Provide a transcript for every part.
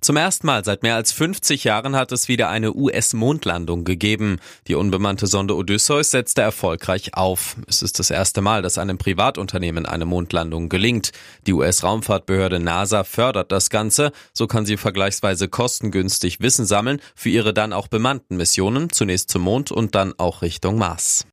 Zum ersten Mal seit mehr als 50 Jahren hat es wieder eine US-Mondlandung gegeben. Die unbemannte Sonde Odysseus setzte erfolgreich auf. Es ist das erste Mal, dass einem Privatunternehmen eine Mondlandung gelingt. Die US-Raumfahrtbehörde NASA fördert das Ganze. So kann sie vergleichsweise kostengünstig Wissen sammeln für ihre dann auch bemannten Missionen, zunächst zum Mond und dann auch Richtung Mars.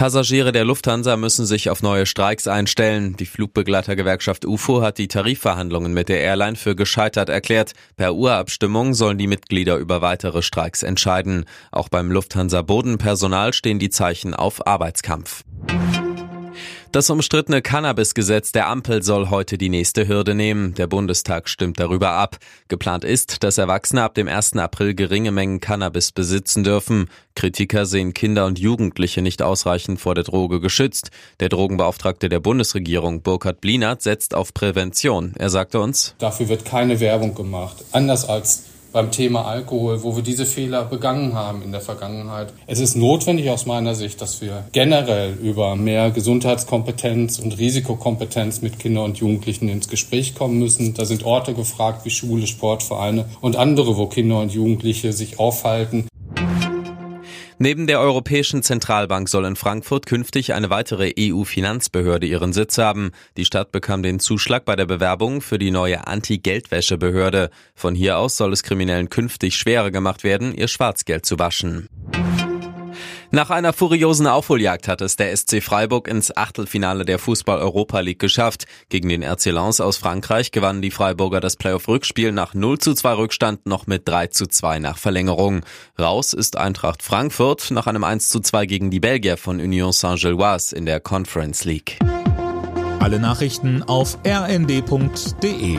Passagiere der Lufthansa müssen sich auf neue Streiks einstellen. Die Flugbegleitergewerkschaft UFO hat die Tarifverhandlungen mit der Airline für gescheitert erklärt. Per Urabstimmung sollen die Mitglieder über weitere Streiks entscheiden. Auch beim Lufthansa Bodenpersonal stehen die Zeichen auf Arbeitskampf. Das umstrittene Cannabis-Gesetz der Ampel soll heute die nächste Hürde nehmen. Der Bundestag stimmt darüber ab. Geplant ist, dass Erwachsene ab dem 1. April geringe Mengen Cannabis besitzen dürfen. Kritiker sehen Kinder und Jugendliche nicht ausreichend vor der Droge geschützt. Der Drogenbeauftragte der Bundesregierung, Burkhard Blinert, setzt auf Prävention. Er sagte uns, Dafür wird keine Werbung gemacht. Anders als beim Thema Alkohol, wo wir diese Fehler begangen haben in der Vergangenheit. Es ist notwendig aus meiner Sicht, dass wir generell über mehr Gesundheitskompetenz und Risikokompetenz mit Kindern und Jugendlichen ins Gespräch kommen müssen. Da sind Orte gefragt wie Schule, Sportvereine und andere, wo Kinder und Jugendliche sich aufhalten. Neben der Europäischen Zentralbank soll in Frankfurt künftig eine weitere EU-Finanzbehörde ihren Sitz haben. Die Stadt bekam den Zuschlag bei der Bewerbung für die neue Anti-Geldwäsche-Behörde. Von hier aus soll es Kriminellen künftig schwerer gemacht werden, ihr Schwarzgeld zu waschen. Nach einer furiosen Aufholjagd hat es der SC Freiburg ins Achtelfinale der Fußball-Europa League geschafft. Gegen den RC Lens aus Frankreich gewannen die Freiburger das Playoff-Rückspiel nach 0 zu 2 Rückstand noch mit 3 zu 2 nach Verlängerung. Raus ist Eintracht Frankfurt nach einem 1 zu 2 gegen die Belgier von Union Saint-Gilloise in der Conference League. Alle Nachrichten auf rnd.de